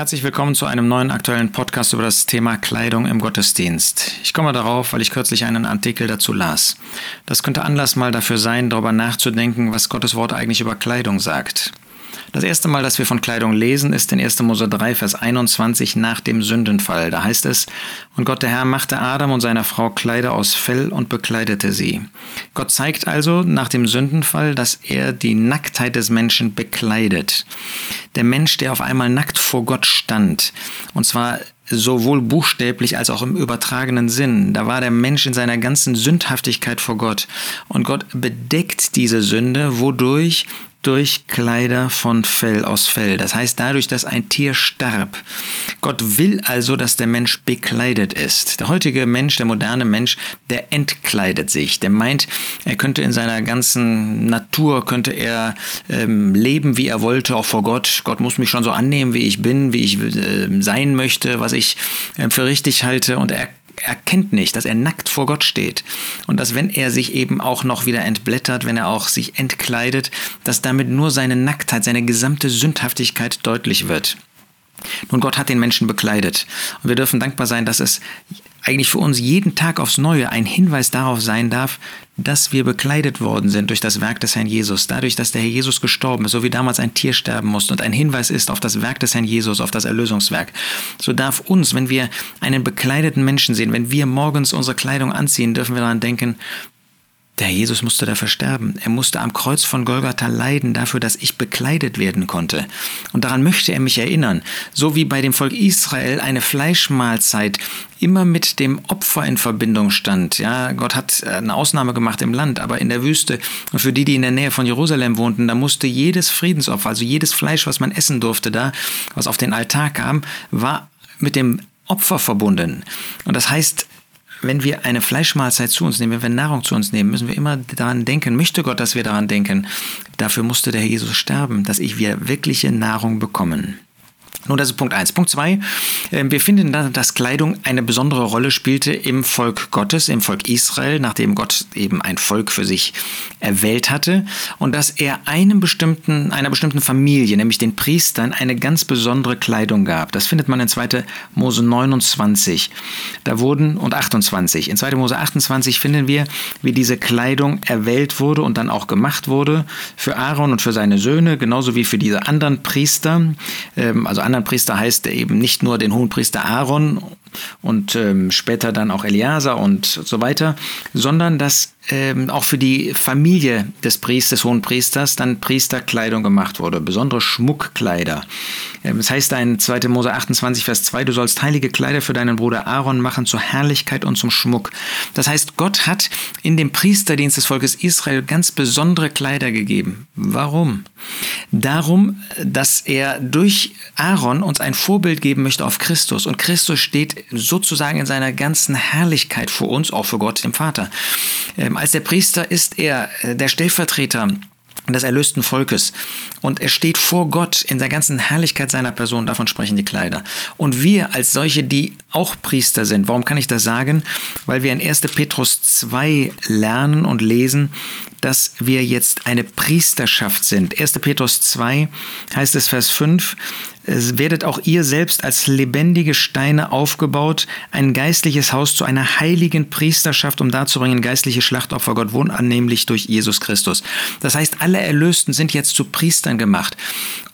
Herzlich willkommen zu einem neuen aktuellen Podcast über das Thema Kleidung im Gottesdienst. Ich komme darauf, weil ich kürzlich einen Artikel dazu las. Das könnte Anlass mal dafür sein, darüber nachzudenken, was Gottes Wort eigentlich über Kleidung sagt. Das erste Mal, dass wir von Kleidung lesen, ist in 1. Mose 3, Vers 21 nach dem Sündenfall. Da heißt es, und Gott der Herr machte Adam und seiner Frau Kleider aus Fell und bekleidete sie. Gott zeigt also nach dem Sündenfall, dass er die Nacktheit des Menschen bekleidet. Der Mensch, der auf einmal nackt vor Gott stand, und zwar sowohl buchstäblich als auch im übertragenen Sinn. Da war der Mensch in seiner ganzen Sündhaftigkeit vor Gott. Und Gott bedeckt diese Sünde, wodurch durch Kleider von Fell aus Fell. Das heißt dadurch, dass ein Tier starb. Gott will also, dass der Mensch bekleidet ist. Der heutige Mensch, der moderne Mensch, der entkleidet sich. Der meint, er könnte in seiner ganzen Natur, könnte er ähm, leben, wie er wollte, auch vor Gott. Gott muss mich schon so annehmen, wie ich bin, wie ich äh, sein möchte, was ich äh, für richtig halte. Und er erkennt nicht, dass er nackt vor Gott steht und dass wenn er sich eben auch noch wieder entblättert, wenn er auch sich entkleidet, dass damit nur seine Nacktheit, seine gesamte Sündhaftigkeit deutlich wird. Nun, Gott hat den Menschen bekleidet und wir dürfen dankbar sein, dass es eigentlich für uns jeden Tag aufs Neue ein Hinweis darauf sein darf, dass wir bekleidet worden sind durch das Werk des Herrn Jesus, dadurch, dass der Herr Jesus gestorben ist, so wie damals ein Tier sterben musste und ein Hinweis ist auf das Werk des Herrn Jesus, auf das Erlösungswerk. So darf uns, wenn wir einen bekleideten Menschen sehen, wenn wir morgens unsere Kleidung anziehen, dürfen wir daran denken, der Jesus musste dafür sterben. Er musste am Kreuz von Golgatha leiden dafür, dass ich bekleidet werden konnte. Und daran möchte er mich erinnern. So wie bei dem Volk Israel eine Fleischmahlzeit immer mit dem Opfer in Verbindung stand. Ja, Gott hat eine Ausnahme gemacht im Land, aber in der Wüste und für die, die in der Nähe von Jerusalem wohnten, da musste jedes Friedensopfer, also jedes Fleisch, was man essen durfte da, was auf den Altar kam, war mit dem Opfer verbunden. Und das heißt, wenn wir eine Fleischmahlzeit zu uns nehmen, wenn wir Nahrung zu uns nehmen, müssen wir immer daran denken, möchte Gott, dass wir daran denken. Dafür musste der Herr Jesus sterben, dass ich wir wirkliche Nahrung bekommen. Nun, das ist Punkt 1. Punkt 2. Ähm, wir finden, dass Kleidung eine besondere Rolle spielte im Volk Gottes, im Volk Israel, nachdem Gott eben ein Volk für sich erwählt hatte und dass er einem bestimmten, einer bestimmten Familie, nämlich den Priestern, eine ganz besondere Kleidung gab. Das findet man in 2. Mose 29. Da wurden, und 28. In 2. Mose 28 finden wir, wie diese Kleidung erwählt wurde und dann auch gemacht wurde für Aaron und für seine Söhne, genauso wie für diese anderen Priester, ähm, also anderen Priester heißt er eben nicht nur den Hohenpriester Aaron und ähm, später dann auch Eliasa und so weiter, sondern dass ähm, auch für die Familie des Priesters, des Hohenpriesters, dann Priesterkleidung gemacht wurde, besondere Schmuckkleider. Ähm, das heißt in 2. Mose 28, Vers 2, du sollst heilige Kleider für deinen Bruder Aaron machen zur Herrlichkeit und zum Schmuck. Das heißt, Gott hat in dem Priesterdienst des Volkes Israel ganz besondere Kleider gegeben. Warum? Darum, dass er durch Aaron uns ein Vorbild geben möchte auf Christus. Und Christus steht sozusagen in seiner ganzen Herrlichkeit vor uns, auch für Gott, dem Vater. Ähm, als der Priester ist er äh, der Stellvertreter des erlösten Volkes. Und er steht vor Gott in der ganzen Herrlichkeit seiner Person, davon sprechen die Kleider. Und wir als solche, die auch Priester sind, warum kann ich das sagen? Weil wir in 1. Petrus 2 lernen und lesen, dass wir jetzt eine Priesterschaft sind. 1. Petrus 2 heißt es Vers 5, es werdet auch ihr selbst als lebendige Steine aufgebaut, ein geistliches Haus zu einer heiligen Priesterschaft, um darzubringen, geistliche Schlachtopfer Gott wohnannehmlich durch Jesus Christus. Das heißt, alle Erlösten sind jetzt zu Priestern gemacht.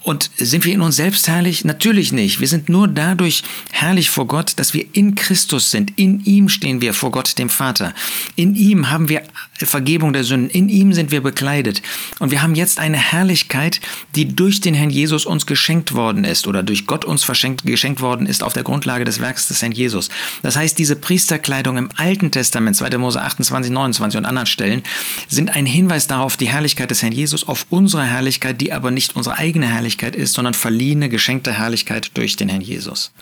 Und sind wir in uns selbst herrlich? Natürlich nicht. Wir sind nur dadurch herrlich vor Gott, dass wir in Christus sind. In ihm stehen wir vor Gott, dem Vater. In ihm haben wir Vergebung der Sünden. In ihm sind wir bekleidet. Und wir haben jetzt eine Herrlichkeit, die durch den Herrn Jesus uns geschenkt worden ist oder durch Gott uns verschenkt, geschenkt worden ist auf der Grundlage des Werks des Herrn Jesus. Das heißt, diese Priesterkleidung im Alten Testament, 2. Mose 28, 29 und anderen Stellen, sind ein Hinweis darauf, die Herrlichkeit des Herrn Jesus, auf unsere Herrlichkeit, die aber nicht unsere eigene Herrlichkeit Herrlichkeit ist, sondern verliehene, geschenkte Herrlichkeit durch den Herrn Jesus.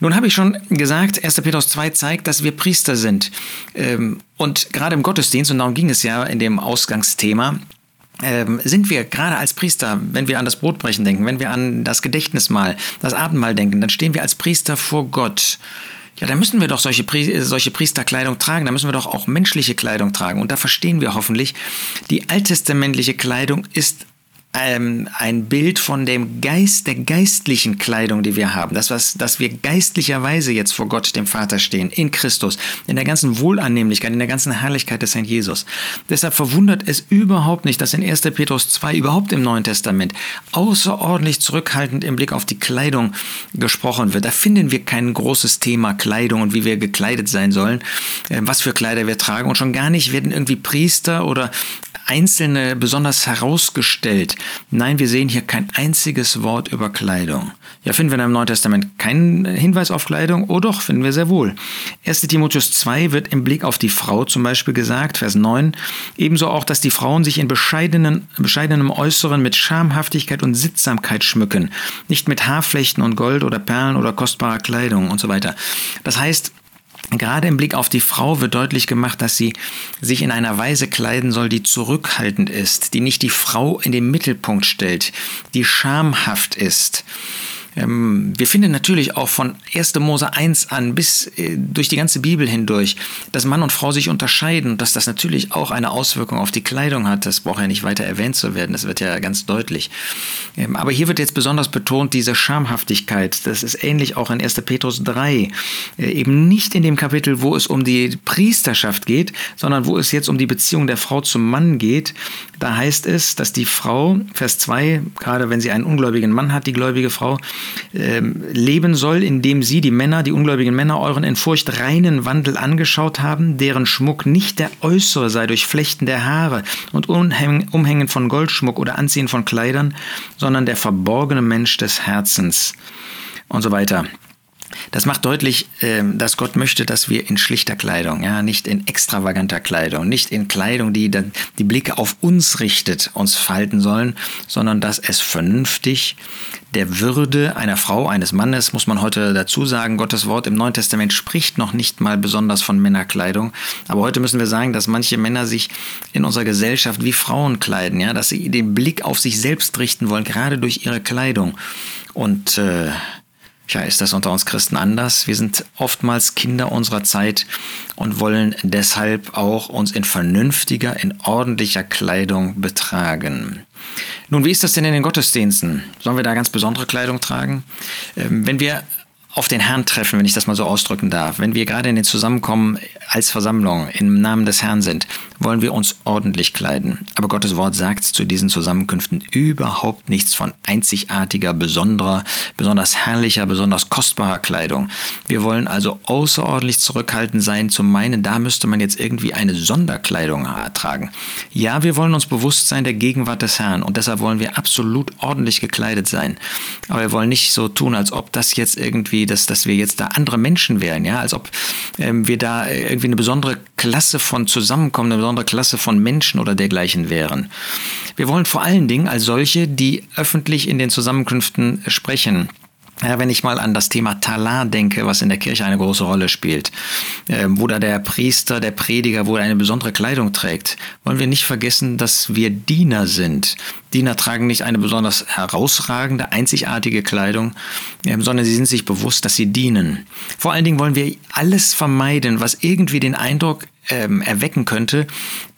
Nun habe ich schon gesagt, 1. Petrus 2 zeigt, dass wir Priester sind. Ähm, und gerade im Gottesdienst, und darum ging es ja in dem Ausgangsthema, ähm, sind wir gerade als Priester, wenn wir an das Brotbrechen denken, wenn wir an das Gedächtnismahl, das Abendmahl denken, dann stehen wir als Priester vor Gott. Ja, dann müssen wir doch solche, solche Priesterkleidung tragen, da müssen wir doch auch menschliche Kleidung tragen. Und da verstehen wir hoffentlich, die alttestamentliche Kleidung ist ähm, ein Bild von dem Geist, der geistlichen Kleidung, die wir haben. Das, was, dass wir geistlicherweise jetzt vor Gott, dem Vater, stehen, in Christus, in der ganzen Wohlannehmlichkeit, in der ganzen Herrlichkeit des Herrn Jesus. Deshalb verwundert es überhaupt nicht, dass in 1. Petrus 2 überhaupt im Neuen Testament außerordentlich zurückhaltend im Blick auf die Kleidung gesprochen wird. Da finden wir kein großes Thema Kleidung und wie wir gekleidet sein sollen, äh, was für Kleider wir tragen. Und schon gar nicht werden irgendwie Priester oder Einzelne besonders herausgestellt. Nein, wir sehen hier kein einziges Wort über Kleidung. Ja, finden wir im Neuen Testament keinen Hinweis auf Kleidung? Oh doch, finden wir sehr wohl. 1 Timotheus 2 wird im Blick auf die Frau zum Beispiel gesagt, Vers 9, ebenso auch, dass die Frauen sich in bescheidenen, bescheidenem Äußeren mit Schamhaftigkeit und Sittsamkeit schmücken, nicht mit Haarflechten und Gold oder Perlen oder kostbarer Kleidung und so weiter. Das heißt, Gerade im Blick auf die Frau wird deutlich gemacht, dass sie sich in einer Weise kleiden soll, die zurückhaltend ist, die nicht die Frau in den Mittelpunkt stellt, die schamhaft ist. Ähm, wir finden natürlich auch von 1. Mose 1 an bis äh, durch die ganze Bibel hindurch, dass Mann und Frau sich unterscheiden und dass das natürlich auch eine Auswirkung auf die Kleidung hat. Das braucht ja nicht weiter erwähnt zu werden, das wird ja ganz deutlich. Ähm, aber hier wird jetzt besonders betont diese Schamhaftigkeit. Das ist ähnlich auch in 1. Petrus 3. Äh, eben nicht in dem Kapitel, wo es um die Priesterschaft geht, sondern wo es jetzt um die Beziehung der Frau zum Mann geht. Da heißt es, dass die Frau, Vers 2, gerade wenn sie einen ungläubigen Mann hat, die gläubige Frau, ähm, leben soll, indem sie, die Männer, die ungläubigen Männer, euren in Furcht reinen Wandel angeschaut haben, deren Schmuck nicht der äußere sei durch Flechten der Haare und Umhängen von Goldschmuck oder Anziehen von Kleidern, sondern der verborgene Mensch des Herzens und so weiter. Das macht deutlich, ähm, dass Gott möchte, dass wir in schlichter Kleidung, ja, nicht in extravaganter Kleidung, nicht in Kleidung, die dann die Blicke auf uns richtet, uns verhalten sollen, sondern dass es vernünftig der Würde einer Frau, eines Mannes, muss man heute dazu sagen, Gottes Wort im Neuen Testament spricht noch nicht mal besonders von Männerkleidung. Aber heute müssen wir sagen, dass manche Männer sich in unserer Gesellschaft wie Frauen kleiden, ja, dass sie den Blick auf sich selbst richten wollen, gerade durch ihre Kleidung. Und äh, Tja, ist das unter uns Christen anders? Wir sind oftmals Kinder unserer Zeit und wollen deshalb auch uns in vernünftiger, in ordentlicher Kleidung betragen. Nun, wie ist das denn in den Gottesdiensten? Sollen wir da ganz besondere Kleidung tragen? Ähm, wenn wir auf den Herrn treffen, wenn ich das mal so ausdrücken darf, wenn wir gerade in den Zusammenkommen als Versammlung im Namen des Herrn sind, wollen wir uns ordentlich kleiden. Aber Gottes Wort sagt zu diesen Zusammenkünften überhaupt nichts von einzigartiger, besonderer, besonders herrlicher, besonders kostbarer Kleidung. Wir wollen also außerordentlich zurückhaltend sein, zu meinen, da müsste man jetzt irgendwie eine Sonderkleidung tragen. Ja, wir wollen uns bewusst sein der Gegenwart des Herrn und deshalb wollen wir absolut ordentlich gekleidet sein. Aber wir wollen nicht so tun, als ob das jetzt irgendwie dass, dass wir jetzt da andere Menschen wären, ja, als ob ähm, wir da irgendwie eine besondere Klasse von Zusammenkommen, eine besondere Klasse von Menschen oder dergleichen wären. Wir wollen vor allen Dingen als solche, die öffentlich in den Zusammenkünften sprechen, ja, wenn ich mal an das Thema Talar denke, was in der Kirche eine große Rolle spielt, äh, wo da der Priester, der Prediger, wo er eine besondere Kleidung trägt, wollen wir nicht vergessen, dass wir Diener sind. Diener tragen nicht eine besonders herausragende, einzigartige Kleidung, äh, sondern sie sind sich bewusst, dass sie dienen. Vor allen Dingen wollen wir alles vermeiden, was irgendwie den Eindruck ähm, erwecken könnte,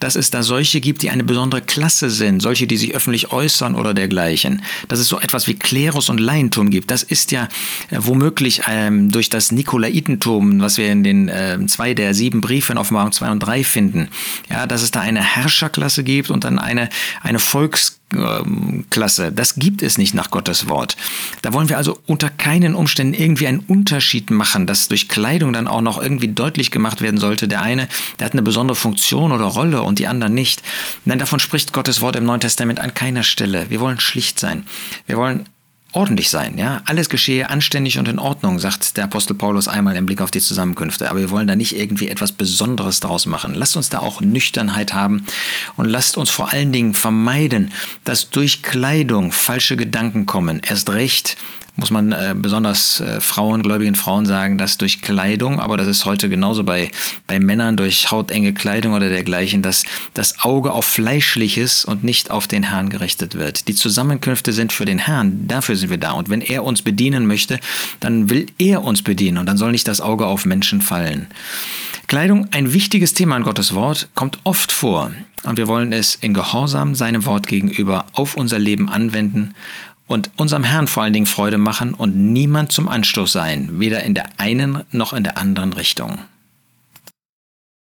dass es da solche gibt, die eine besondere Klasse sind, solche, die sich öffentlich äußern oder dergleichen. Dass es so etwas wie Klerus und Laientum gibt. Das ist ja äh, womöglich ähm, durch das Nikolaitentum, was wir in den äh, zwei der sieben Briefe in Offenbarung 2 und 3 finden, ja, dass es da eine Herrscherklasse gibt und dann eine, eine Volks Klasse. Das gibt es nicht nach Gottes Wort. Da wollen wir also unter keinen Umständen irgendwie einen Unterschied machen, dass durch Kleidung dann auch noch irgendwie deutlich gemacht werden sollte. Der eine, der hat eine besondere Funktion oder Rolle und die anderen nicht. Nein, davon spricht Gottes Wort im Neuen Testament an keiner Stelle. Wir wollen schlicht sein. Wir wollen ordentlich sein, ja. Alles geschehe anständig und in Ordnung, sagt der Apostel Paulus einmal im Blick auf die Zusammenkünfte. Aber wir wollen da nicht irgendwie etwas Besonderes daraus machen. Lasst uns da auch Nüchternheit haben und lasst uns vor allen Dingen vermeiden, dass durch Kleidung falsche Gedanken kommen. Erst recht, muss man äh, besonders äh, Frauen, gläubigen Frauen sagen, dass durch Kleidung, aber das ist heute genauso bei, bei Männern durch hautenge Kleidung oder dergleichen, dass das Auge auf Fleischliches und nicht auf den Herrn gerichtet wird. Die Zusammenkünfte sind für den Herrn, dafür sind wir da. Und wenn er uns bedienen möchte, dann will er uns bedienen und dann soll nicht das Auge auf Menschen fallen. Kleidung, ein wichtiges Thema in Gottes Wort, kommt oft vor und wir wollen es in Gehorsam seinem Wort gegenüber auf unser Leben anwenden und unserem Herrn vor allen Dingen Freude machen und niemand zum Anstoß sein, weder in der einen noch in der anderen Richtung.